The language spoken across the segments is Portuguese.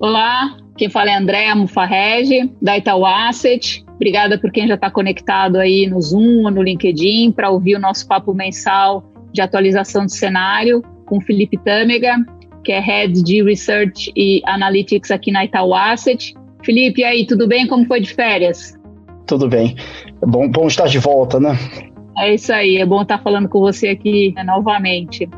Olá, quem fala é Andréa Mufarrege, da Itaú Asset. Obrigada por quem já está conectado aí no Zoom ou no LinkedIn para ouvir o nosso papo mensal de atualização do cenário com Felipe Tâmega, que é Head de Research e Analytics aqui na Itaú Asset. Felipe, e aí, tudo bem? Como foi de férias? Tudo bem. É bom, bom estar de volta, né? É isso aí, é bom estar falando com você aqui né, novamente.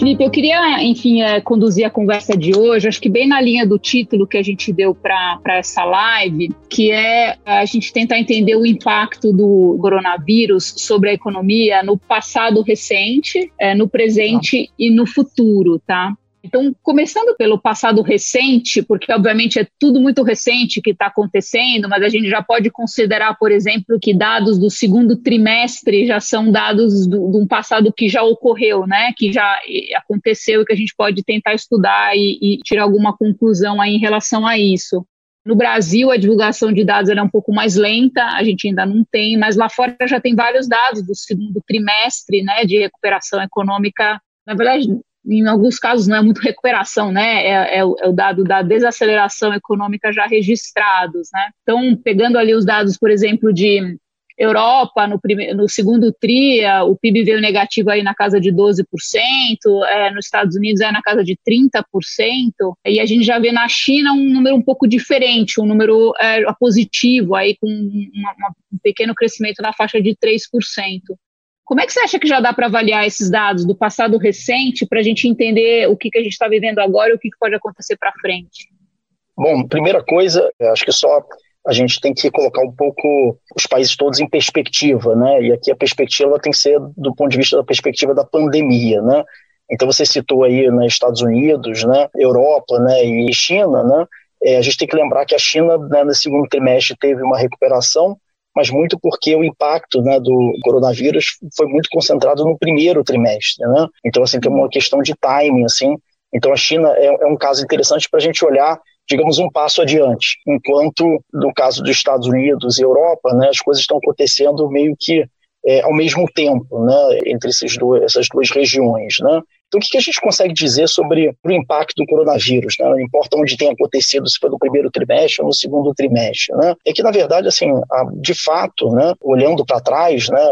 Felipe, eu queria, enfim, é, conduzir a conversa de hoje, acho que bem na linha do título que a gente deu para essa live, que é a gente tentar entender o impacto do coronavírus sobre a economia no passado recente, é, no presente ah. e no futuro, tá? Então, começando pelo passado recente, porque obviamente é tudo muito recente que está acontecendo, mas a gente já pode considerar, por exemplo, que dados do segundo trimestre já são dados de um passado que já ocorreu, né? Que já aconteceu e que a gente pode tentar estudar e, e tirar alguma conclusão aí em relação a isso. No Brasil, a divulgação de dados é um pouco mais lenta, a gente ainda não tem, mas lá fora já tem vários dados do segundo trimestre né, de recuperação econômica. Na verdade, em alguns casos não é muito recuperação, né? É, é, o, é, o, dado da desaceleração econômica já registrados, né? Então, pegando ali os dados, por exemplo, de Europa, no, primeiro, no segundo TRIA, o PIB veio negativo aí na casa de 12%, é, nos Estados Unidos é na casa de 30%, e a gente já vê na China um número um pouco diferente, um número é, positivo, aí com uma, uma, um pequeno crescimento na faixa de 3%. Como é que você acha que já dá para avaliar esses dados do passado recente para a gente entender o que, que a gente está vivendo agora e o que, que pode acontecer para frente? Bom, primeira coisa, acho que só a gente tem que colocar um pouco os países todos em perspectiva, né? E aqui a perspectiva tem que ser do ponto de vista da perspectiva da pandemia, né? Então você citou aí nos né, Estados Unidos, né, Europa, né, e China, né? É, a gente tem que lembrar que a China, né, no segundo trimestre, teve uma recuperação, mas muito porque o impacto né, do coronavírus foi muito concentrado no primeiro trimestre, né? Então, assim, tem uma questão de timing, assim. Então, a China é, é um caso interessante para a gente olhar, digamos, um passo adiante. Enquanto, no caso dos Estados Unidos e Europa, né, as coisas estão acontecendo meio que é, ao mesmo tempo, né, entre esses dois, essas duas regiões, né? Então, o que a gente consegue dizer sobre o impacto do coronavírus? Né? Não importa onde tenha acontecido, se foi no primeiro trimestre ou no segundo trimestre. Né? É que, na verdade, assim, de fato, né, olhando para trás, né,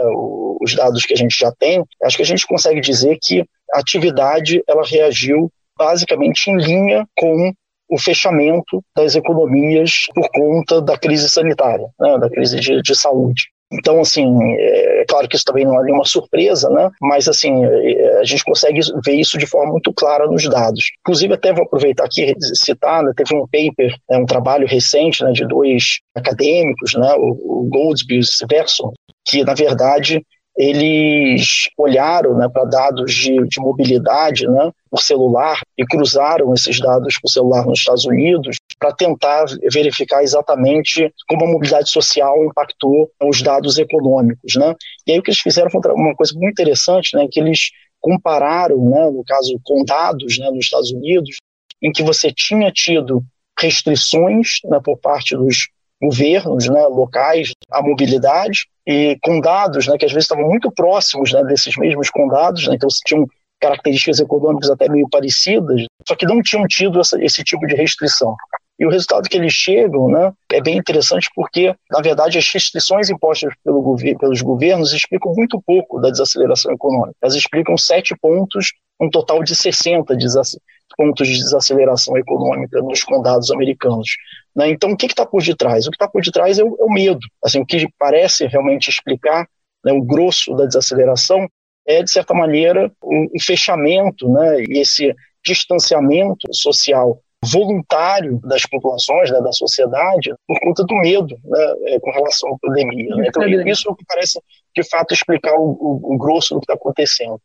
os dados que a gente já tem, acho que a gente consegue dizer que a atividade ela reagiu basicamente em linha com o fechamento das economias por conta da crise sanitária, né, da crise de, de saúde. Então, assim, é claro que isso também não é nenhuma surpresa, né? Mas, assim, é, a gente consegue ver isso de forma muito clara nos dados. Inclusive, até vou aproveitar aqui citar, né, teve um paper, né, um trabalho recente né, de dois acadêmicos, né, o, Goldsby e o Verson, que, na verdade, eles olharam né, para dados de, de mobilidade né, por celular e cruzaram esses dados por celular nos Estados Unidos para tentar verificar exatamente como a mobilidade social impactou os dados econômicos. Né? E aí o que eles fizeram foi uma coisa muito interessante, né, que eles compararam, né, no caso, com dados né, nos Estados Unidos, em que você tinha tido restrições né, por parte dos governos né, locais à mobilidade e com dados né, que às vezes estavam muito próximos né, desses mesmos condados, né, então tinham características econômicas até meio parecidas, só que não tinham tido essa, esse tipo de restrição. E o resultado que eles chegam né, é bem interessante porque, na verdade, as restrições impostas pelo gover pelos governos explicam muito pouco da desaceleração econômica. Elas explicam sete pontos, um total de 60 pontos de desaceleração econômica nos condados americanos. Né? Então, o que está por detrás? O que está por detrás é o, é o, medo. Assim, o que parece realmente explicar né, o grosso da desaceleração é, de certa maneira, o fechamento né, e esse distanciamento social voluntário das populações, né, da sociedade, por conta do medo né, é, com relação à pandemia. Né? Então, isso é o que parece, de fato, explicar o, o, o grosso do que está acontecendo.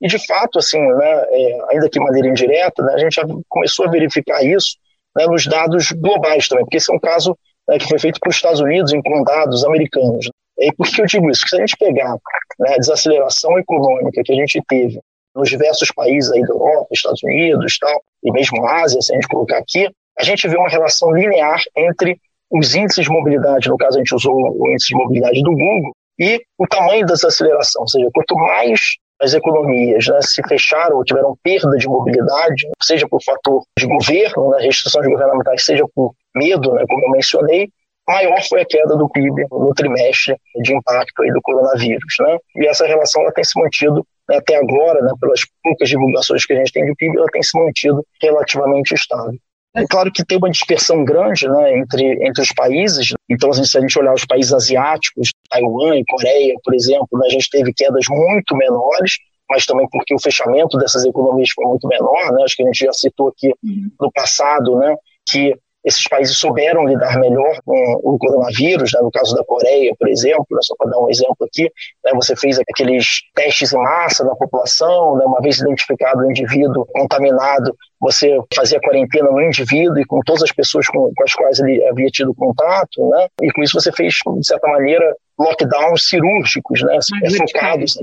E, de fato, assim, né, é, ainda que de maneira indireta, né, a gente já começou a verificar isso né, nos dados globais também, porque esse é um caso que foi feito para os Estados Unidos em condados americanos. E por que eu digo isso? Porque se a gente pegar né, a desaceleração econômica que a gente teve nos diversos países aí da Europa, Estados Unidos tal, e mesmo Ásia, se a gente colocar aqui, a gente vê uma relação linear entre os índices de mobilidade, no caso a gente usou o índice de mobilidade do Google, e o tamanho da desaceleração, ou seja, quanto mais as economias né, se fecharam ou tiveram perda de mobilidade, seja por fator de governo, né, restrições governamentais, seja por medo, né, como eu mencionei, maior foi a queda do PIB no trimestre de impacto aí do coronavírus. Né? E essa relação ela tem se mantido até agora, né, pelas poucas divulgações que a gente tem de PIB, ela tem se mantido relativamente estável. É claro que tem uma dispersão grande né, entre, entre os países. Então, assim, se a gente olhar os países asiáticos, Taiwan e Coreia, por exemplo, né, a gente teve quedas muito menores, mas também porque o fechamento dessas economias foi muito menor. Né? Acho que a gente já citou aqui uhum. no passado né, que esses países souberam lidar melhor com o coronavírus, né? no caso da Coreia, por exemplo, né? só para dar um exemplo aqui, né? você fez aqueles testes em massa na população, né? uma vez identificado o indivíduo contaminado, você fazia quarentena no indivíduo e com todas as pessoas com, com as quais ele havia tido contato, né? e com isso você fez, de certa maneira, lockdowns cirúrgicos, né? focados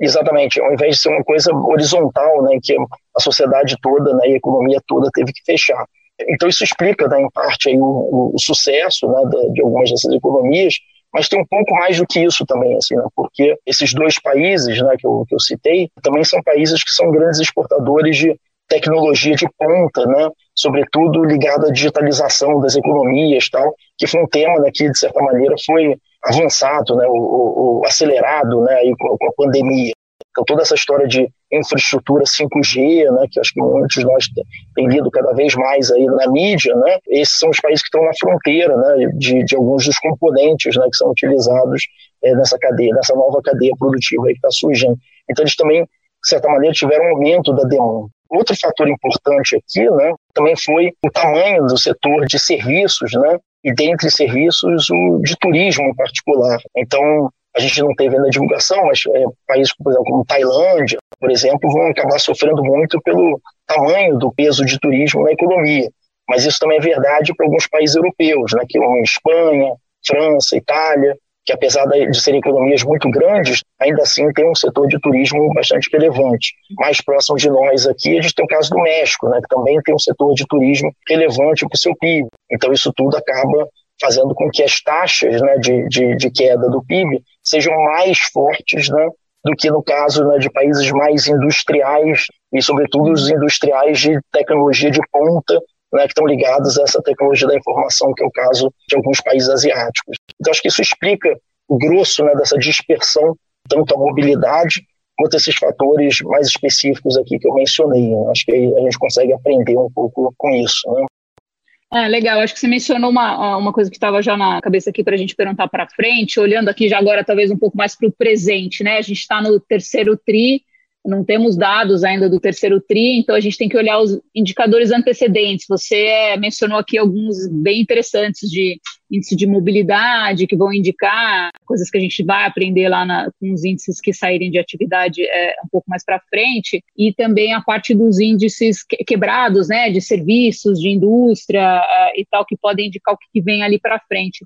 Exatamente, ao invés de ser uma coisa horizontal, né, que a sociedade toda né, e a economia toda teve que fechar. Então isso explica, né, em parte, aí, o, o sucesso né, de, algumas dessas economias, mas tem um pouco mais do que isso também, assim, né, porque esses dois países né, que, eu, que eu citei também são países que são grandes exportadores de tecnologia de ponta, né, sobretudo ligada à digitalização das economias, tal, que foi um tema né, que de certa maneira foi avançado, né, o, o acelerado, né, aí com a pandemia. Então, toda essa história de infraestrutura 5G, né, que acho que muitos de nós têm lido cada vez mais aí na mídia, né, esses são os países que estão na fronteira né, de, de alguns dos componentes né, que são utilizados é, nessa cadeia, nessa nova cadeia produtiva que está surgindo. Então, eles também, de certa maneira, tiveram um aumento da demanda. Outro fator importante aqui né, também foi o tamanho do setor de serviços, né, e dentre serviços o de turismo em particular. Então, a gente não teve ainda divulgação, mas é, países por exemplo, como Tailândia, por exemplo, vão acabar sofrendo muito pelo tamanho do peso de turismo na economia. Mas isso também é verdade para alguns países europeus, né, que são Espanha, França, Itália, que apesar de serem economias muito grandes, ainda assim tem um setor de turismo bastante relevante. Mais próximo de nós aqui, a gente tem o caso do México, né, que também tem um setor de turismo relevante para o seu PIB. Então isso tudo acaba fazendo com que as taxas né, de, de, de, queda do PIB sejam mais fortes né, do que no caso né, de países mais industriais e, sobretudo, os industriais de tecnologia de ponta, né, que estão ligados a essa tecnologia da informação, que é o caso de alguns países asiáticos. Então, acho que isso explica o grosso né, dessa dispersão, tanto a mobilidade quanto esses fatores mais específicos aqui que eu mencionei. Acho que a gente consegue aprender um pouco com isso. Né? Ah, legal. Acho que você mencionou uma, uma coisa que estava já na cabeça aqui para a gente perguntar para frente, olhando aqui já agora talvez um pouco mais para o presente, né? A gente está no terceiro tri, não temos dados ainda do terceiro TRI, então a gente tem que olhar os indicadores antecedentes. Você é, mencionou aqui alguns bem interessantes de índice de mobilidade, que vão indicar coisas que a gente vai aprender lá na, com os índices que saírem de atividade é, um pouco mais para frente, e também a parte dos índices quebrados, né, de serviços, de indústria uh, e tal, que podem indicar o que vem ali para frente.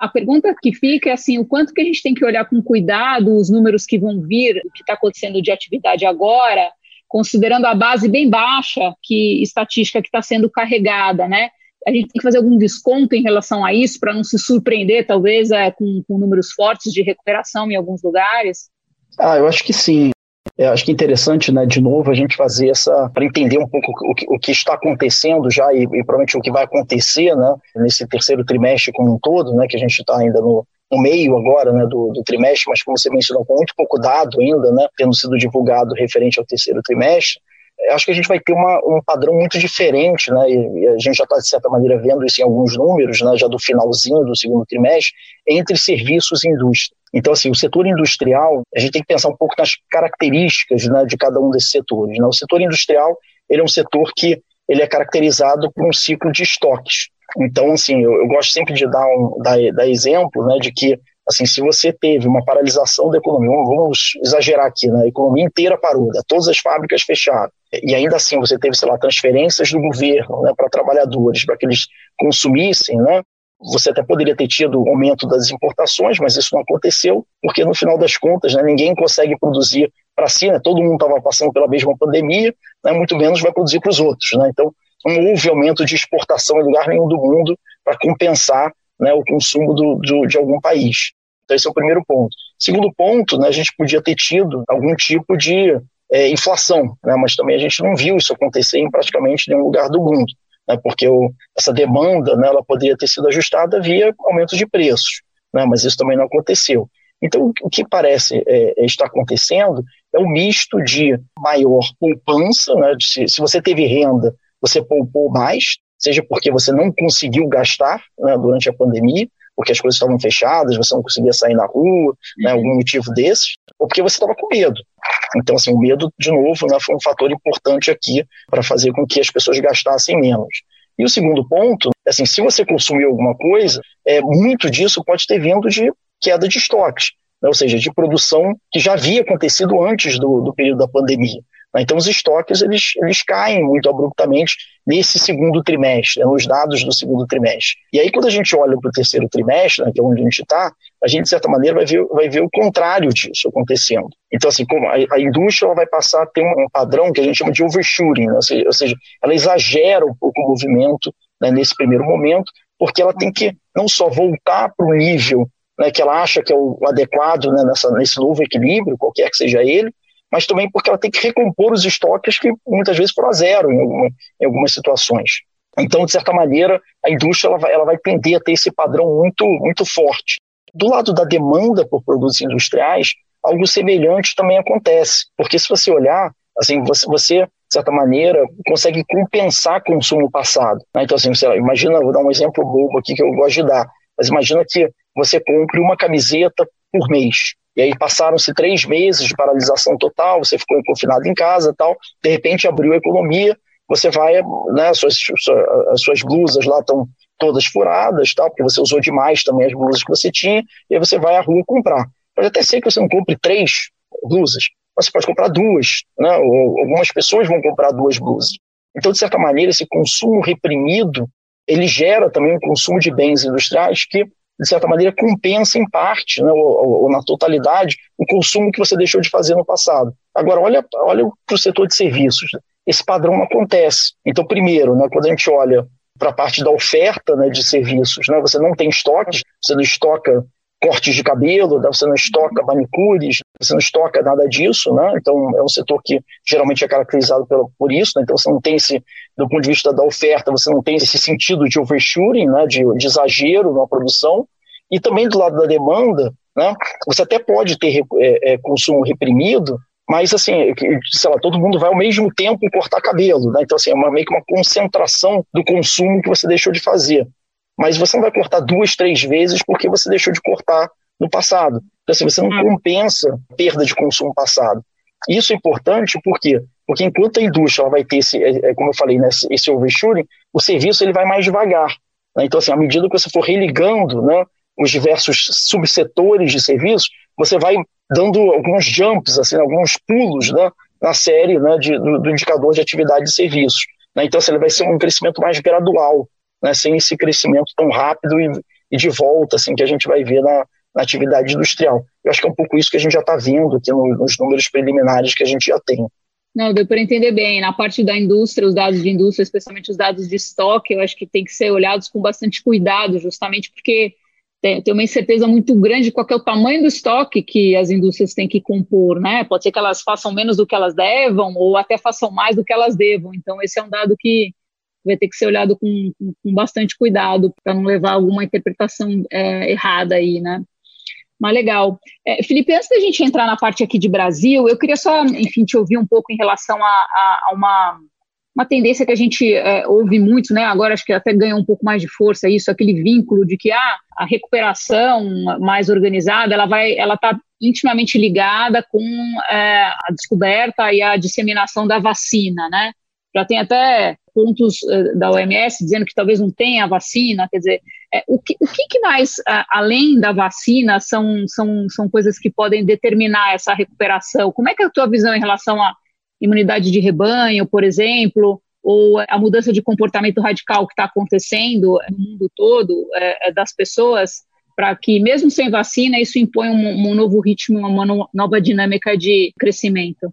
A pergunta que fica é assim, o quanto que a gente tem que olhar com cuidado os números que vão vir, o que está acontecendo de atividade agora, considerando a base bem baixa que estatística que está sendo carregada, né? A gente tem que fazer algum desconto em relação a isso para não se surpreender, talvez, é, com, com números fortes de recuperação em alguns lugares? Ah, eu acho que sim. Eu acho que é interessante, né, de novo, a gente fazer essa, para entender um pouco o que, o que está acontecendo já e, e, provavelmente o que vai acontecer, né, nesse terceiro trimestre como um todo, né, que a gente está ainda no, no meio agora, né, do, do, trimestre, mas como você mencionou, com muito pouco dado ainda, né, tendo sido divulgado referente ao terceiro trimestre, acho que a gente vai ter uma, um padrão muito diferente, né, e, e a gente já está, de certa maneira, vendo isso em alguns números, né, já do finalzinho do segundo trimestre, entre serviços e indústria. Então, assim, o setor industrial, a gente tem que pensar um pouco nas características né, de cada um desses setores. Né? O setor industrial, ele é um setor que ele é caracterizado por um ciclo de estoques. Então, assim, eu, eu gosto sempre de dar, um, dar, dar exemplo né, de que, assim, se você teve uma paralisação da economia, vamos exagerar aqui, né, a economia inteira parou, né, todas as fábricas fecharam, e ainda assim você teve, sei lá, transferências do governo né, para trabalhadores, para que eles consumissem, né, você até poderia ter tido aumento das importações, mas isso não aconteceu, porque no final das contas, né, ninguém consegue produzir para si, né, todo mundo estava passando pela mesma pandemia, né, muito menos vai produzir para os outros. Né, então, não houve aumento de exportação em lugar nenhum do mundo para compensar né, o consumo do, do, de algum país. Então, esse é o primeiro ponto. Segundo ponto, né, a gente podia ter tido algum tipo de é, inflação, né, mas também a gente não viu isso acontecer em praticamente nenhum lugar do mundo, né, porque o, essa demanda né, ela poderia ter sido ajustada via aumento de preços, né, mas isso também não aconteceu. Então, o que parece é, é estar acontecendo é um misto de maior poupança, né, de se, se você teve renda, você poupou mais, seja porque você não conseguiu gastar né, durante a pandemia, porque as coisas estavam fechadas, você não conseguia sair na rua, né, algum motivo desses, ou porque você estava com medo. Então, assim, o medo, de novo, né, foi um fator importante aqui para fazer com que as pessoas gastassem menos. E o segundo ponto, assim, se você consumiu alguma coisa, é, muito disso pode ter vindo de queda de estoques, né, ou seja, de produção que já havia acontecido antes do, do período da pandemia. Né? Então, os estoques eles, eles caem muito abruptamente nesse segundo trimestre, né, nos dados do segundo trimestre. E aí, quando a gente olha para o terceiro trimestre, né, que é onde a gente está, a gente, de certa maneira, vai ver, vai ver o contrário disso acontecendo. Então, assim, como a, a indústria vai passar a ter um, padrão que a gente chama de overshooting, né? ou, seja, ou, seja, ela exagera um pouco o movimento né, nesse primeiro momento, porque ela tem que não só voltar para o nível né, que ela acha que é o adequado né, nessa, nesse novo equilíbrio, qualquer que seja ele, mas também porque ela tem que recompor os estoques que muitas vezes foram a zero em, alguma, em algumas situações. Então, de certa maneira, a indústria ela vai, ela vai tender a ter esse padrão muito, muito forte. Do lado da demanda por produtos industriais, algo semelhante também acontece, porque se você olhar, assim, você, você de certa maneira, consegue compensar consumo passado. Né? Então, assim, lá, imagina, vou dar um exemplo bobo aqui que eu gosto de dar, mas imagina que você compre uma camiseta por mês. E aí passaram-se três meses de paralisação total, você ficou confinado em casa tal, de repente abriu a economia, você vai, né, as suas, as suas blusas lá estão todas furadas, tal, porque você usou demais também as blusas que você tinha, e aí você vai à rua comprar. Pode até ser que você não compre três blusas, mas você pode comprar duas, né, ou algumas pessoas vão comprar duas blusas. Então, de certa maneira, esse consumo reprimido, ele gera também um consumo de bens industriais que de certa maneira, compensa em parte, né, ou, ou, na totalidade, o consumo que você deixou de fazer no passado. Agora, olha, olha para o setor de serviços. Esse padrão não acontece. Então, primeiro, né, quando a gente olha para a parte da oferta né, de serviços, né, você não tem estoques, você não estoca cortes de cabelo, né? você não estoca manicures, você não estoca nada disso, né? Então é um setor que geralmente é caracterizado pelo, por isso, né? Então você não tem esse, do ponto de vista da oferta, você não tem esse sentido de overshooting, né? De, de exagero na produção, e também do lado da demanda, né? Você até pode ter é, é, consumo reprimido, mas assim, sei lá, todo mundo vai ao mesmo tempo cortar cabelo, né? Então assim, é uma, meio que uma concentração do consumo que você deixou de fazer mas você não vai cortar duas, três vezes porque você deixou de cortar no passado. Então, assim, você não hum. compensa perda de consumo passado. Isso é importante por quê? Porque enquanto a indústria ela vai ter esse, é, é, como eu falei, né, esse overshooting, o serviço ele vai mais devagar. Né? Então, assim, à medida que você for religando né, os diversos subsetores de serviços, você vai dando alguns jumps, assim, alguns pulos né, na série né, de, do, do, indicador de atividade de serviços. Né? Então, assim, ele vai ser um crescimento mais gradual né, sem esse crescimento tão rápido e, e, de volta assim que a gente vai ver na, na atividade industrial. Eu acho que é um pouco isso que a gente já está vendo aqui no, nos números preliminares que a gente já tem. Não, deu para entender bem. Na parte da indústria, os dados de indústria, especialmente os dados de estoque, eu acho que tem que ser olhados com bastante cuidado, justamente porque tem, tem uma incerteza muito grande qual é o tamanho do estoque que as indústrias têm que compor, né? Pode ser que elas façam menos do que elas devam ou até façam mais do que elas devam. Então, esse é um dado que vai ter que ser olhado com, com, bastante cuidado para não levar alguma interpretação é, errada aí, né? Mas legal. É, Felipe, antes da gente entrar na parte aqui de Brasil, eu queria só, enfim, te ouvir um pouco em relação a, a, a uma, uma tendência que a gente é, ouve muito, né? Agora acho que até ganhou um pouco mais de força isso, aquele vínculo de que ah, a recuperação mais organizada, ela vai, ela está intimamente ligada com é, a descoberta e a disseminação da vacina, né? Já tem até pontos uh, da OMS dizendo que talvez não tenha vacina, quer dizer, é, o, que, o que, mais, além da vacina, são, são, são coisas que podem determinar essa recuperação? Como é que é a tua visão em relação à imunidade de rebanho, por exemplo, ou a mudança de comportamento radical que está acontecendo no mundo todo é, das pessoas, para que, mesmo sem vacina, isso impõe um, um novo ritmo, uma nova dinâmica de crescimento?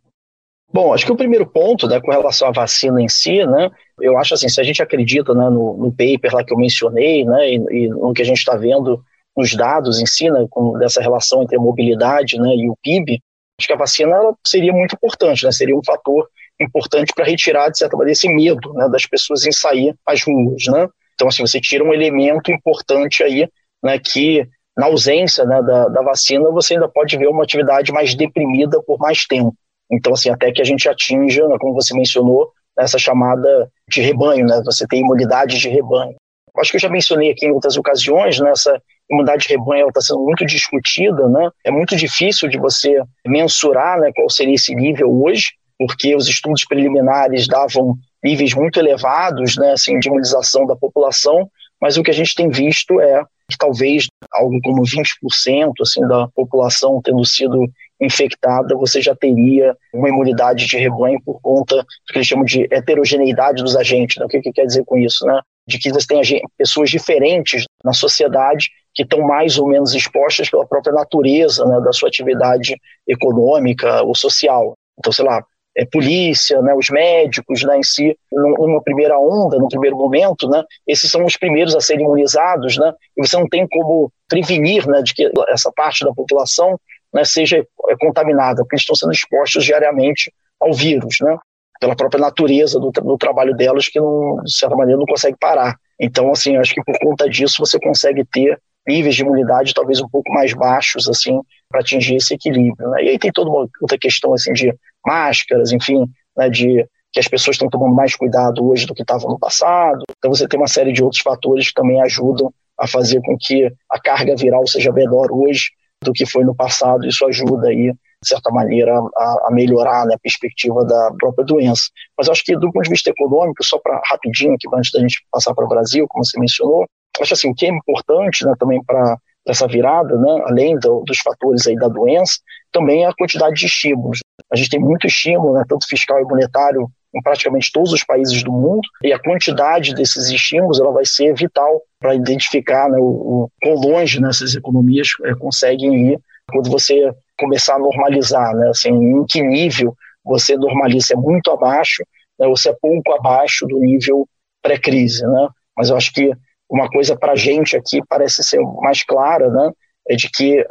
Bom, acho que o primeiro ponto, né, com relação à vacina em si, né, eu acho assim, se a gente acredita né, no, no paper lá que eu mencionei, né, e, e no que a gente está vendo nos dados em si, né, com, dessa relação entre a mobilidade né, e o PIB, acho que a vacina seria muito importante, né, seria um fator importante para retirar, de certa maneira, esse medo né, das pessoas em sair às ruas. Né? Então, assim, você tira um elemento importante aí, né, que na ausência né, da, da vacina, você ainda pode ver uma atividade mais deprimida por mais tempo. Então, assim, até que a gente atinja, né, como você mencionou, essa chamada de rebanho, né? Você tem imunidade de rebanho. Acho que eu já mencionei aqui em outras ocasiões, né? Essa imunidade de rebanho está sendo muito discutida, né? É muito difícil de você mensurar, né? Qual seria esse nível hoje, porque os estudos preliminares davam níveis muito elevados, né? Assim, de imunização da população, mas o que a gente tem visto é que talvez algo como 20% assim da população tendo sido infectada, você já teria uma imunidade de rebanho por conta do que eles chamam de heterogeneidade dos agentes. Né? O que, que quer dizer com isso? Né? De que você tem pessoas diferentes na sociedade que estão mais ou menos expostas pela própria natureza né, da sua atividade econômica ou social. Então, sei lá, é, polícia, né, os médicos né, em si, numa primeira onda, no primeiro momento, né, esses são os primeiros a serem imunizados, né, e você não tem como prevenir né, de que essa parte da população né, seja é, contaminada, porque eles estão sendo expostos diariamente ao vírus, né, pela própria natureza do, do trabalho delas, que, não, de certa maneira, não consegue parar. Então, assim, acho que por conta disso você consegue ter níveis de imunidade talvez um pouco mais baixos, assim, para atingir esse equilíbrio. Né? E aí tem toda uma outra questão, assim, de máscaras, enfim, né, de que as pessoas estão tomando mais cuidado hoje do que estavam no passado. Então você tem uma série de outros fatores que também ajudam a fazer com que a carga viral seja menor hoje do que foi no passado. Isso ajuda aí, de certa maneira, a, a melhorar né, a perspectiva da própria doença. Mas acho que do ponto de vista econômico, só para rapidinho aqui, antes da gente passar para o Brasil, como você mencionou, acho assim, o que é importante né, também para essa virada, né, além do, dos fatores aí da doença, também é a quantidade de estímulos. A gente tem muito estímulo, né, tanto fiscal e monetário, em praticamente todos os países do mundo, e a quantidade desses estímulos ela vai ser vital para identificar né, o, o quão longe né, essas economias é, conseguem ir quando você começar a normalizar, né, assim, em que nível você normaliza, é muito abaixo, né, ou se é pouco abaixo do nível pré-crise, né? Mas eu acho que uma coisa para a gente aqui parece ser mais clara, né? É de que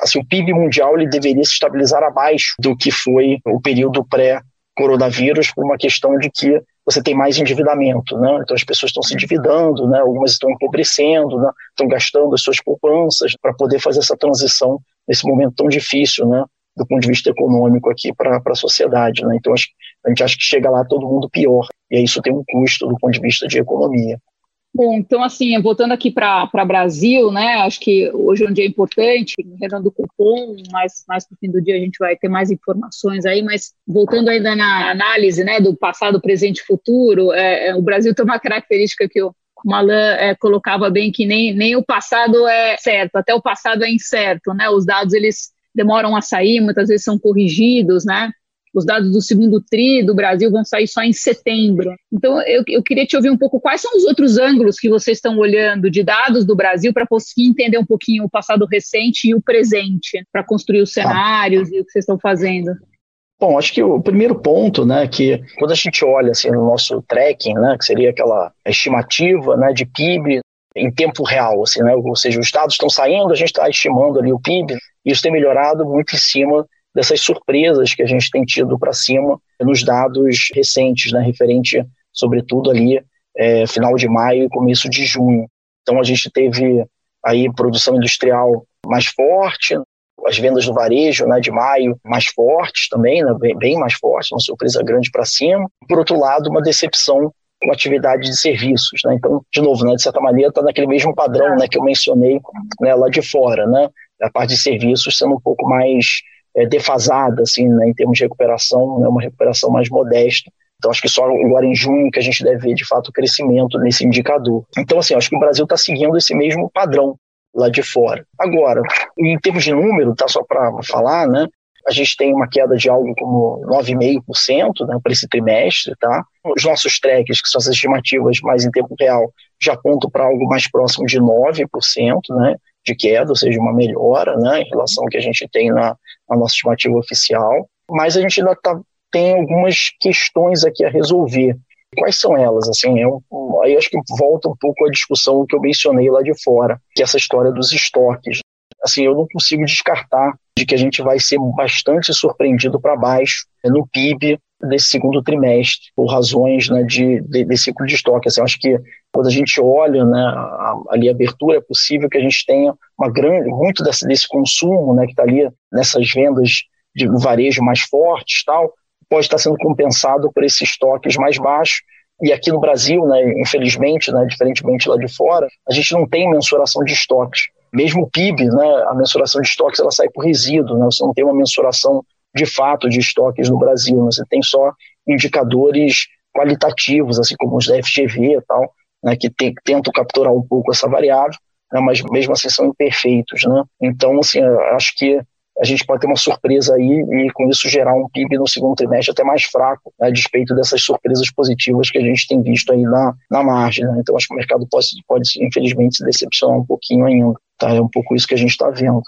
assim, o PIB mundial ele deveria se estabilizar abaixo do que foi o período pré-coronavírus, por uma questão de que você tem mais endividamento, né? Então as pessoas estão se endividando, né? Algumas estão empobrecendo, né? Estão gastando as suas poupanças para poder fazer essa transição nesse momento tão difícil, né? Do ponto de vista econômico aqui para a sociedade, né? Então a gente acha que chega lá todo mundo pior e isso tem um custo do ponto de vista de economia. Bom, então assim, voltando aqui para Brasil, né, acho que hoje é um dia importante, reunião do cupom, mas mais para o fim do dia a gente vai ter mais informações aí, mas voltando ainda na análise, né, do passado, presente e futuro, é, é, o Brasil tem uma característica que o Malan é, colocava bem, que nem, nem o passado é certo, até o passado é incerto, né, os dados eles demoram a sair, muitas vezes são corrigidos, né, os dados do segundo TRI do Brasil vão sair só em setembro. Então, eu, eu queria te ouvir um pouco quais são os outros ângulos que vocês estão olhando de dados do Brasil para conseguir entender um pouquinho o passado recente e o presente, para construir os tá. cenários ah. e o que vocês estão fazendo. Bom, acho que o primeiro ponto, né, que quando a gente olha assim no nosso tracking, né, que seria aquela estimativa, né, de PIB em tempo real, assim, né, ou seja, os dados estão saindo, a gente está estimando ali o PIB, e isso tem melhorado muito em cima dessas surpresas que a gente tem tido para cima nos dados recentes, né, referente, sobretudo ali, é, final de maio e começo de junho. Então a gente teve aí produção industrial mais forte, as vendas do varejo né, de maio mais fortes também, né, bem, bem mais fortes, uma surpresa grande para cima. Por outro lado, uma decepção com a atividade de serviços. Né? Então, de novo, né, de certa maneira, está naquele mesmo padrão né, que eu mencionei né, lá de fora. Né? A parte de serviços sendo um pouco mais é, defasada, assim, né, em termos de recuperação, né, uma recuperação mais modesta. Então, acho que só agora em junho que a gente deve ver, de fato, o crescimento nesse indicador. Então, assim, acho que o Brasil está seguindo esse mesmo padrão lá de fora. Agora, em termos de número, tá só para falar, né, a gente tem uma queda de algo como 9,5% né, para esse trimestre, tá? Os nossos tracks, que são as estimativas mais em tempo real, já apontam para algo mais próximo de 9%, né? De queda, ou seja, uma melhora né, em relação ao que a gente tem na, na nossa estimativa oficial, mas a gente ainda tá, tem algumas questões aqui a resolver. Quais são elas? Assim, é um, aí acho que volta um pouco a discussão que eu mencionei lá de fora, que é essa história dos estoques. Assim, eu não consigo descartar de que a gente vai ser bastante surpreendido para baixo no PIB desse segundo trimestre, por razões né, de, de, ciclo de estoque. Assim, acho que quando a gente olha né, a, ali a abertura, é possível que a gente tenha uma grande, muito desse, desse consumo né, que está ali nessas vendas de varejo mais fortes tal, pode estar sendo compensado por esses estoques mais baixos. E aqui no Brasil, né, infelizmente, né, diferentemente lá de fora, a gente não tem mensuração de estoques. Mesmo o PIB, né, a mensuração de estoques ela sai por resíduo, né, você não tem uma mensuração de fato de estoques no Brasil, né, você tem só indicadores qualitativos, assim como os da FGV e tal, né, que tem, tentam capturar um pouco essa variável, né, mas mesmo assim são imperfeitos. Né? Então, assim, acho que a gente pode ter uma surpresa aí e com isso gerar um PIB no segundo trimestre até mais fraco, né, a despeito dessas surpresas positivas que a gente tem visto aí na, na margem. Né? Então acho que o mercado pode, pode, infelizmente, se decepcionar um pouquinho ainda. Tá? É um pouco isso que a gente está vendo.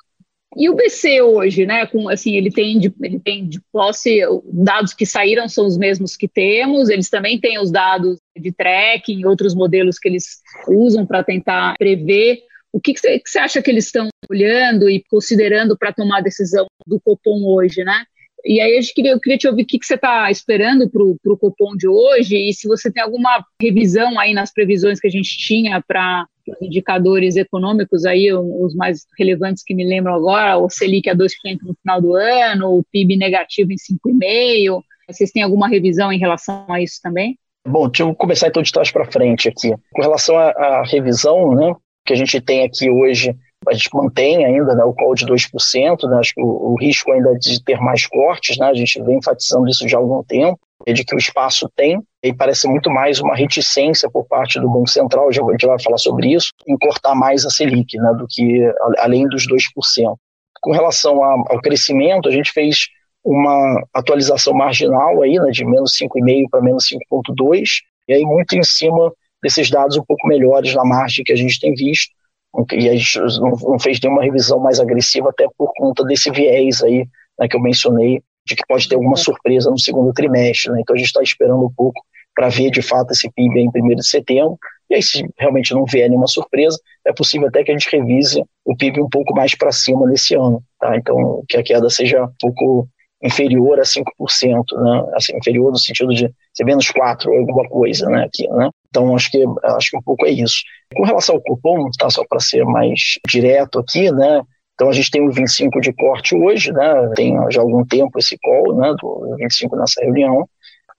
E o BC hoje, né? Com, assim, ele tem de, ele tem de posse, dados que saíram são os mesmos que temos, eles também têm os dados de tracking, outros modelos que eles usam para tentar prever o que, você, acha que eles estão olhando e considerando para tomar a decisão do Copom hoje, né? E aí eu queria, eu queria te ouvir o que, que você está esperando para o Copom de hoje e se você tem alguma revisão aí nas previsões que a gente tinha para indicadores econômicos aí, os mais relevantes que me lembram agora, o Selic a 2% no final do ano, o PIB negativo em 5,5%. Vocês têm alguma revisão em relação a isso também? Bom, deixa eu começar então de trás para frente aqui. Com relação à, à revisão, né, que a gente tem aqui hoje, a gente mantém ainda né, o call de 2%, né, acho que o, o, risco ainda é de ter mais cortes, né, a gente vem enfatizando isso já há algum tempo, de que o espaço tem, e parece muito mais uma reticência por parte do Banco Central, já, a gente vai falar sobre isso, em cortar mais a Selic, né, do que além dos 2%. Com relação ao crescimento, a gente fez uma atualização marginal aí, né, de menos 5,5 para menos 5,2, e aí muito em cima desses dados um pouco melhores na margem que a gente tem visto. E a gente não fez nenhuma revisão mais agressiva, até por conta desse viés aí né, que eu mencionei, de que pode ter alguma surpresa no segundo trimestre. Né? Então a gente está esperando um pouco para ver de fato esse PIB em 1 de setembro. E aí, se realmente não vier nenhuma surpresa, é possível até que a gente revise o PIB um pouco mais para cima nesse ano. Tá? Então, que a queda seja um pouco inferior a 5%, né? assim, inferior no sentido de ser menos 4 ou alguma coisa, né? Aqui, né? Então, acho que, acho que um pouco é isso. Com relação ao cupom, tá? só para ser mais direto aqui, né? Então, a gente tem o 25 de corte hoje, né? Tem já algum tempo esse call, né? Do 25 nessa reunião.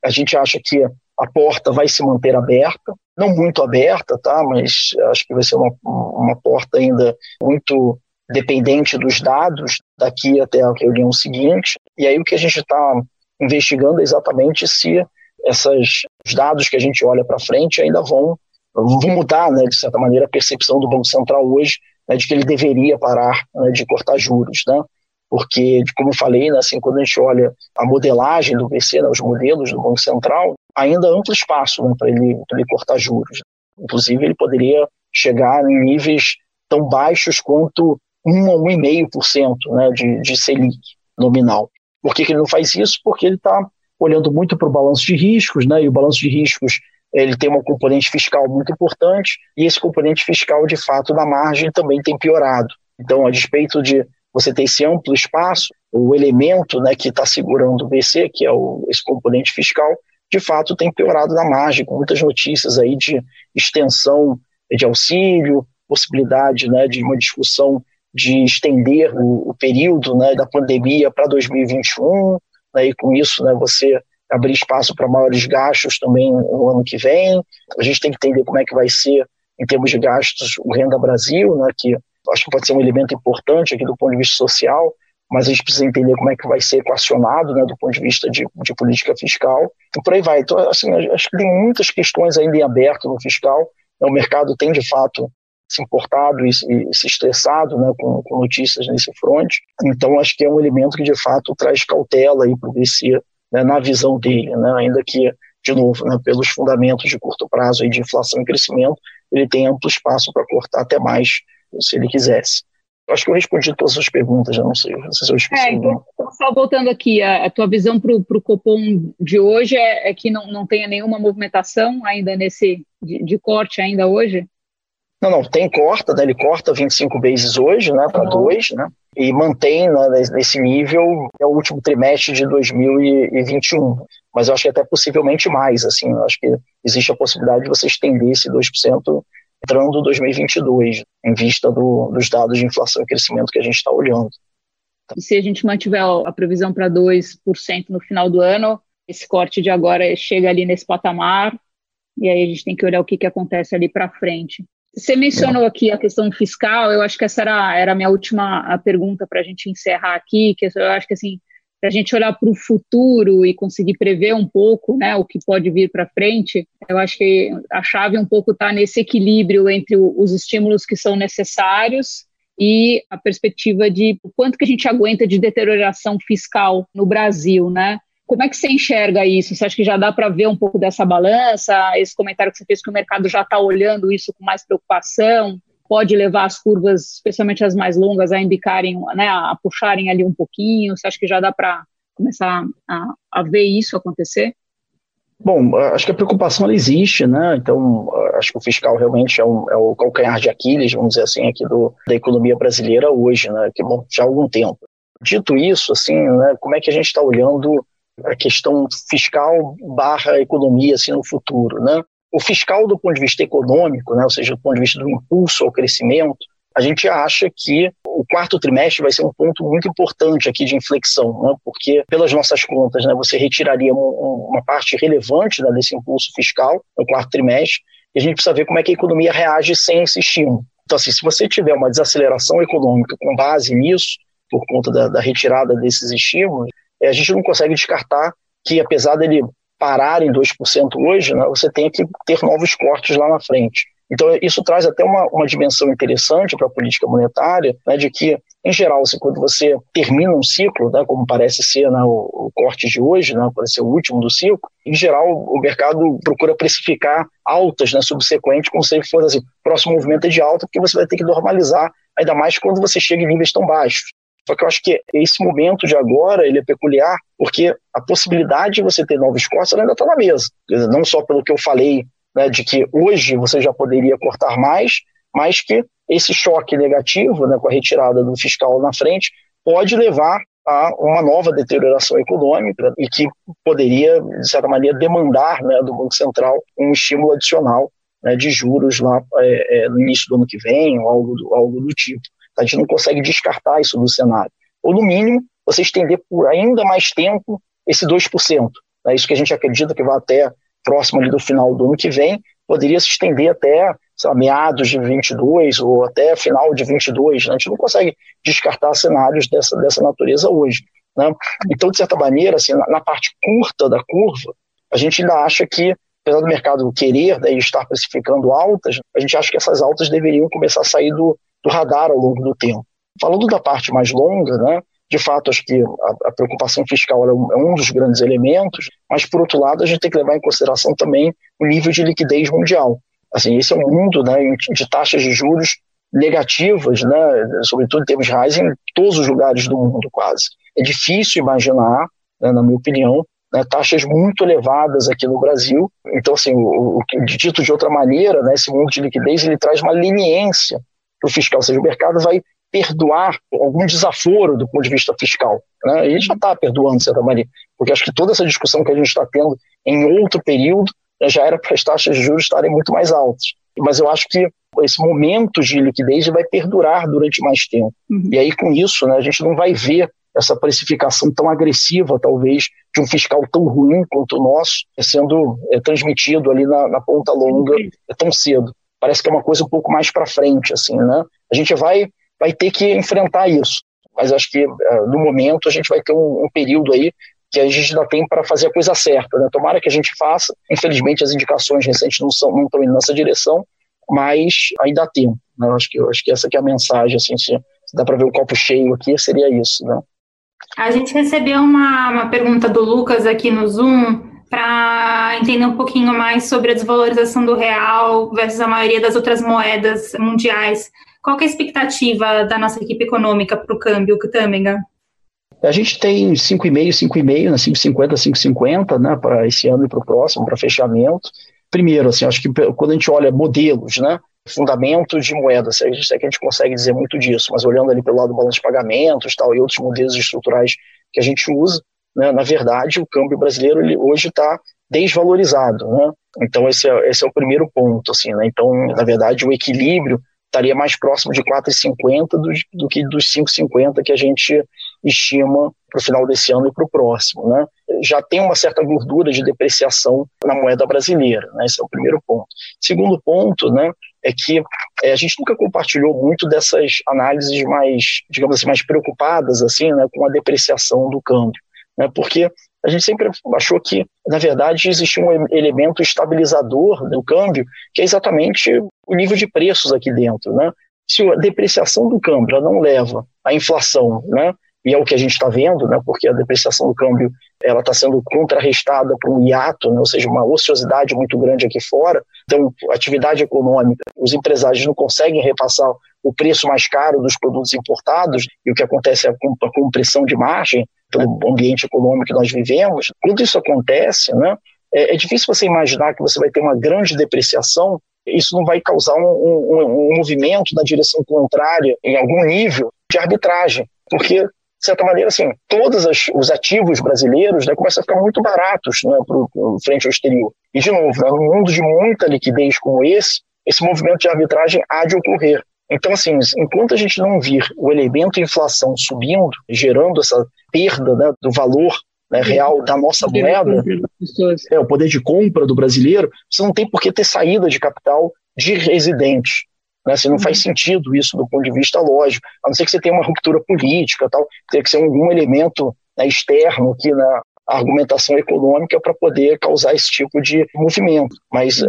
A gente acha que a porta vai se manter aberta, não muito aberta, tá? Mas acho que vai ser uma, uma porta ainda muito dependente dos dados daqui até a reunião seguinte. E aí o que a gente está investigando é exatamente se esses dados que a gente olha para frente ainda vão, vão mudar, né, de certa maneira, a percepção do Banco Central hoje né, de que ele deveria parar né, de cortar juros, né? Porque, como eu falei, né, assim, quando a gente olha a modelagem do BC, né, os modelos do Banco Central, ainda há amplo espaço né, para ele, ele cortar juros. Inclusive, ele poderia chegar em níveis tão baixos quanto 1 a 1,5% né, de, de Selic nominal. Por que, que ele não faz isso? Porque ele está olhando muito para o balanço de riscos, né, e o balanço de riscos ele tem uma componente fiscal muito importante, e esse componente fiscal, de fato, na margem também tem piorado. Então, a despeito de você ter esse amplo espaço, o elemento né, que está segurando o BC, que é o, esse componente fiscal, de fato tem piorado na margem, com muitas notícias aí de extensão de auxílio, possibilidade né, de uma discussão de estender o, o período né, da pandemia para 2021, né, e com isso né, você abrir espaço para maiores gastos também no ano que vem. A gente tem que entender como é que vai ser, em termos de gastos, o Renda Brasil, né, que acho que pode ser um elemento importante aqui do ponto de vista social, mas a gente precisa entender como é que vai ser equacionado né, do ponto de vista de, de política fiscal, e por aí vai. Então, assim, acho que tem muitas questões ainda em aberto no fiscal, o mercado tem, de fato, se importado e, e se estressado né, com, com, notícias nesse front. Então, acho que é um elemento que, de fato, traz cautela para o BC né, na visão dele, né, ainda que, de novo, né, pelos fundamentos de curto prazo aí de inflação e crescimento, ele tem amplo espaço para cortar até mais, se ele quisesse. Acho que eu respondi todas as perguntas, já não sei, não sei se eu esqueci. É, então, só voltando aqui, a, a tua visão para o Copom de hoje é, é, que não, não tenha nenhuma movimentação ainda nesse de, de corte ainda hoje? Não, não, tem corta, né, ele corta 25 vezes hoje, né, para 2, né, e mantém né, nesse nível é o último trimestre de 2021. Mas eu acho que até possivelmente mais, assim, eu acho que existe a possibilidade de você estender esse 2% entrando 2022, em vista do, dos dados de inflação e crescimento que a gente está olhando. Se a gente mantiver a previsão para 2% no final do ano, esse corte de agora chega ali nesse patamar, e aí a gente tem que olhar o que, que acontece ali para frente. Você mencionou aqui a questão fiscal, eu acho que essa era, era a minha última pergunta para a gente encerrar aqui, que eu acho que assim, para a gente olhar para o futuro e conseguir prever um pouco né, o que pode vir para frente, eu acho que a chave um pouco está nesse equilíbrio entre os estímulos que são necessários e a perspectiva de quanto que a gente aguenta de deterioração fiscal no Brasil, né? Como é que você enxerga isso? Você acha que já dá para ver um pouco dessa balança? Esse comentário que você fez que o mercado já está olhando isso com mais preocupação? Pode levar as curvas, especialmente as mais longas, a indicarem, né, a puxarem ali um pouquinho? Você acha que já dá para começar a, a ver isso acontecer? Bom, acho que a preocupação ela existe, né? Então, acho que o fiscal realmente é, um, é, o calcanhar de Aquiles, vamos dizer assim, aqui do, da economia brasileira hoje, né? Que bom, já há algum tempo. Dito isso, assim, né, como é que a gente está olhando a questão fiscal barra economia assim, no futuro. Né? O fiscal, do ponto de vista econômico, né, ou seja, do ponto de vista do impulso ao crescimento, a gente acha que o quarto trimestre vai ser um ponto muito importante aqui de inflexão, né? porque pelas nossas contas, né, você retiraria um, uma parte relevante né, desse impulso fiscal no quarto trimestre, e a gente precisa ver como é que a economia reage sem esse estímulo. Então, assim, se você tiver uma desaceleração econômica com base nisso, por conta da, da retirada desses estímulos, a gente não consegue descartar que, apesar dele parar em 2% hoje, né, você tem que ter novos cortes lá na frente. Então, isso traz até uma, uma dimensão interessante para a política monetária, né, de que, em geral, assim, quando você termina um ciclo, né, como parece ser né, o, o, corte de hoje, né, parece ser o último do ciclo, em geral, o mercado procura precificar altas né, subsequentes, como se fosse assim, próximo movimento é de alta, porque você vai ter que normalizar, ainda mais quando você chega em níveis tão baixos. Só que eu acho que esse momento de agora ele é peculiar porque a possibilidade de você ter novos cortes ainda está na mesa. Não só pelo que eu falei, né, de que hoje você já poderia cortar mais, mas que esse choque negativo, né, com a retirada do fiscal na frente, pode levar a uma nova deterioração econômica e que poderia, de certa maneira, demandar né, do Banco Central um estímulo adicional né, de juros lá é, é, no início do ano que vem, ou algo do, algo do tipo. A gente não consegue descartar isso do cenário. Ou, no mínimo, você estender por ainda mais tempo esse 2%. É isso que a gente acredita que vai até próximo ali do final do ano que vem, poderia se estender até lá, meados de 22 ou até final de 22. Né? A gente não consegue descartar cenários dessa, dessa natureza hoje. Né? Então, de certa maneira, assim, na, na, parte curta da curva, a gente ainda acha que, apesar do mercado querer né, estar precificando altas, a gente acha que essas altas deveriam começar a sair do, do radar ao longo do tempo. Falando da parte mais longa, né, de fato, acho que a, a preocupação fiscal é um, é um, dos grandes elementos, mas, por outro lado, a gente tem que levar em consideração também o nível de liquidez mundial. Assim, esse é um mundo né, de taxas de juros negativas, né, sobretudo em termos reais, em todos os lugares do mundo, quase. É difícil imaginar, né, na minha opinião, né, taxas muito elevadas aqui no Brasil. Então, assim, o, o, dito de outra maneira, né, esse mundo de liquidez ele traz uma leniência para o fiscal, seja, o mercado vai perdoar algum desaforo do ponto de vista fiscal. Né? E já está perdoando, de certa maneira, porque acho que toda essa discussão que a gente está tendo em outro período né, já era para as taxas de juros estarem muito mais altas. Mas eu acho que esse momento de liquidez vai perdurar durante mais tempo. Uhum. E aí, com isso, né, a gente não vai ver essa precificação tão agressiva, talvez, de um fiscal tão ruim quanto o nosso, sendo é, transmitido ali na, na ponta longa é, tão cedo parece que é uma coisa um pouco mais para frente, assim, né? A gente vai, vai ter que enfrentar isso, mas acho que uh, no momento a gente vai ter um, um período aí que a gente ainda tem para fazer a coisa certa, né? Tomara que a gente faça. Infelizmente as indicações recentes não são não estão indo nessa direção, mas ainda há tempo. Né? Acho que acho que essa é a mensagem, assim, se, se dá para ver o copo cheio aqui, seria isso, né? A gente recebeu uma, uma pergunta do Lucas aqui no Zoom para entender um pouquinho mais sobre a desvalorização do real versus a maioria das outras moedas mundiais. Qual é a expectativa da nossa equipe econômica para o câmbio, Tâmega? A gente tem 5,5, 5,5, né, 5,50, 5,50 né, para esse ano e para o próximo, para fechamento. Primeiro, assim, acho que quando a gente olha modelos, né, fundamentos de moeda, se a gente, se que a gente consegue dizer muito disso, mas olhando ali pelo lado do balanço de pagamentos tal, e outros modelos estruturais que a gente usa, né, na verdade, o câmbio brasileiro ele hoje está desvalorizado. Né? Então, esse é, esse é o primeiro ponto. Assim, né? Então, na verdade, o equilíbrio estaria mais próximo de 4,50 do, do que dos 5,50 que a gente estima para o final desse ano e para o próximo. Né? Já tem uma certa gordura de depreciação na moeda brasileira, né? esse é o primeiro ponto. Segundo ponto né, é que é, a gente nunca compartilhou muito dessas análises mais, digamos assim, mais preocupadas assim, né, com a depreciação do câmbio, né, porque a gente sempre achou que, na verdade, existia um elemento estabilizador do câmbio, que é exatamente o nível de preços aqui dentro. Né? Se a depreciação do câmbio não leva à inflação, né, e é o que a gente está vendo, né, porque a depreciação do câmbio ela está sendo contrarrestada por um hiato, né, ou seja, uma ociosidade muito grande aqui fora. Então, atividade econômica, os empresários não conseguem repassar o preço mais caro dos produtos importados, e o que acontece é a compressão de margem pelo ambiente econômico que nós vivemos. Quando isso acontece, né, é, é difícil você imaginar que você vai ter uma grande depreciação isso não vai causar um, um, um, movimento na direção contrária em algum nível de arbitragem, porque de certa maneira, assim, todos as, os ativos brasileiros né, começam a ficar muito baratos né, pro, frente ao exterior. E, de novo, né, num mundo de muita liquidez como esse, esse movimento de arbitragem há de ocorrer. Então, assim, enquanto a gente não vir o elemento inflação subindo, gerando essa perda né, do valor né, real da nossa moeda, é, o poder de compra do brasileiro, você não tem por que ter saída de capital de residentes. Né? Assim, não faz uhum. sentido isso do ponto de vista lógico, a não ser que você tenha uma ruptura política, tal, tem que ser algum elemento né, externo aqui na argumentação econômica para poder causar esse tipo de movimento. Mas, uh,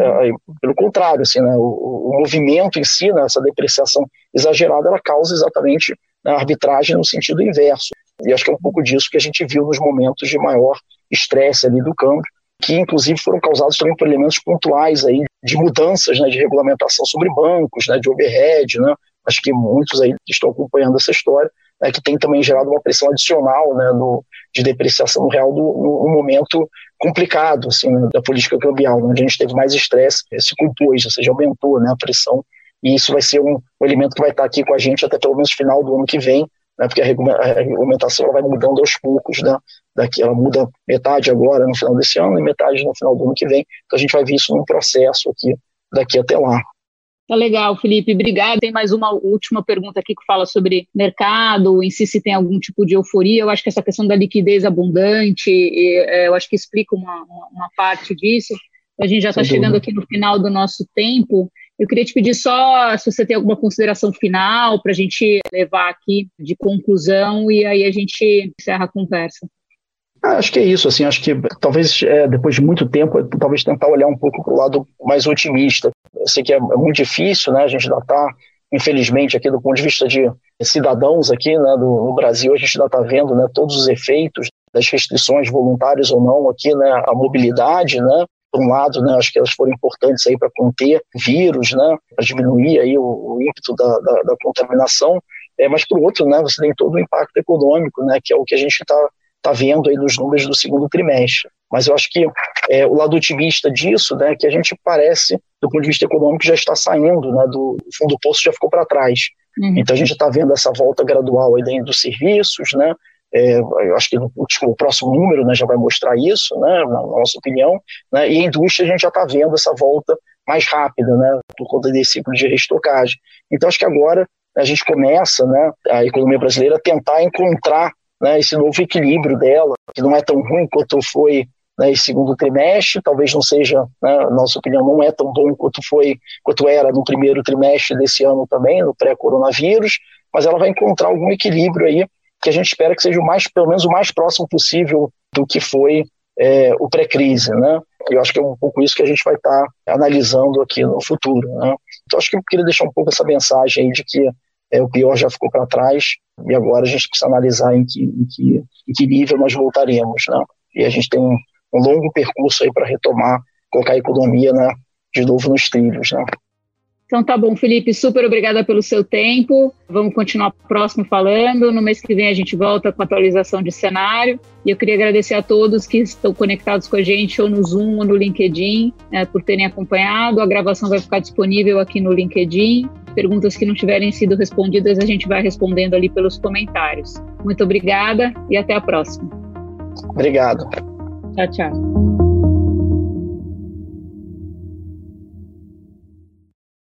pelo contrário, assim, né, o, o, movimento em si, né, essa depreciação exagerada, ela causa exatamente né, a arbitragem no sentido inverso. E acho que é um pouco disso que a gente viu nos momentos de maior estresse ali do câmbio, que inclusive foram causados também por elementos pontuais aí de mudanças né, de regulamentação sobre bancos, né, de overhead, né, acho que muitos aí estão acompanhando essa história, né, que tem também gerado uma pressão adicional né, no, de depreciação no real do, no, momento complicado assim, né, da política cambial, onde a gente teve mais estresse, se compôs, ou seja, aumentou né, a pressão, e isso vai ser um, um elemento que vai estar aqui com a gente até pelo menos final do ano que vem, né, porque a regulamentação vai mudando aos poucos, né, daqui ela muda metade agora no final desse ano e metade no final do ano que vem, então a gente vai ver isso num processo aqui daqui até lá. Tá legal, Felipe, obrigado. Tem mais uma última pergunta aqui que fala sobre mercado, em si se tem algum tipo de euforia. Eu acho que essa questão da liquidez abundante, é, eu acho que explica uma, uma parte disso. A gente já está chegando aqui no final do nosso tempo. Eu queria te pedir só se você tem alguma consideração final para a gente levar aqui de conclusão e aí a gente encerra a conversa. Ah, acho que é isso, assim, acho que talvez é, depois de muito tempo, talvez tentar olhar um pouco para o lado mais otimista. Eu sei que é, é muito difícil, né, a gente ainda está, infelizmente, aqui do ponto de vista de cidadãos aqui né, do, no Brasil, a gente ainda está vendo né, todos os efeitos das restrições voluntárias ou não aqui, né, a mobilidade, né, por um lado, né, acho que elas foram importantes aí para conter vírus, né, para diminuir aí o, o ímpeto da, da, da contaminação, é, mas por outro, né, você tem todo o impacto econômico, né, que é o que a gente está tá vendo aí nos números do segundo trimestre. Mas eu acho que é, o lado otimista disso, né, que a gente parece, do ponto de vista econômico, já está saindo, né, do fundo do poço já ficou para trás. Uhum. Então a gente está vendo essa volta gradual aí dentro dos serviços, né, é, eu acho que no, tipo, o próximo número né, já vai mostrar isso, né, na, nossa opinião, né, e a indústria a gente já está vendo essa volta mais rápida, né, por conta desse ciclo de restocagem. Então acho que agora a gente começa, né, a economia brasileira a tentar encontrar né, esse novo equilíbrio dela, que não é tão ruim quanto foi né, esse segundo trimestre, talvez não seja, né, na nossa opinião, não é tão bom quanto foi, quanto era no primeiro trimestre desse ano também, no pré-coronavírus, mas ela vai encontrar algum equilíbrio aí que a gente espera que seja o mais, pelo menos o mais próximo possível do que foi é, o pré-crise, né? Eu acho que é um pouco isso que a gente vai estar tá analisando aqui no futuro, né? Então acho que eu queria deixar um pouco essa mensagem aí de que é, o pior já ficou para trás e agora a gente precisa analisar em que, em que, em que nível nós voltaremos, né? E a gente tem um, um longo percurso aí para retomar, colocar a economia, né, de novo nos trilhos, né? Então tá bom, Felipe, super obrigada pelo seu tempo. Vamos continuar próximo falando. No mês que vem a gente volta com a atualização de cenário. E eu queria agradecer a todos que estão conectados com a gente, ou no Zoom ou no LinkedIn, né, por terem acompanhado. A gravação vai ficar disponível aqui no LinkedIn. Perguntas que não tiverem sido respondidas, a gente vai respondendo ali pelos comentários. Muito obrigada e até a próxima. Obrigado. Tchau, tchau.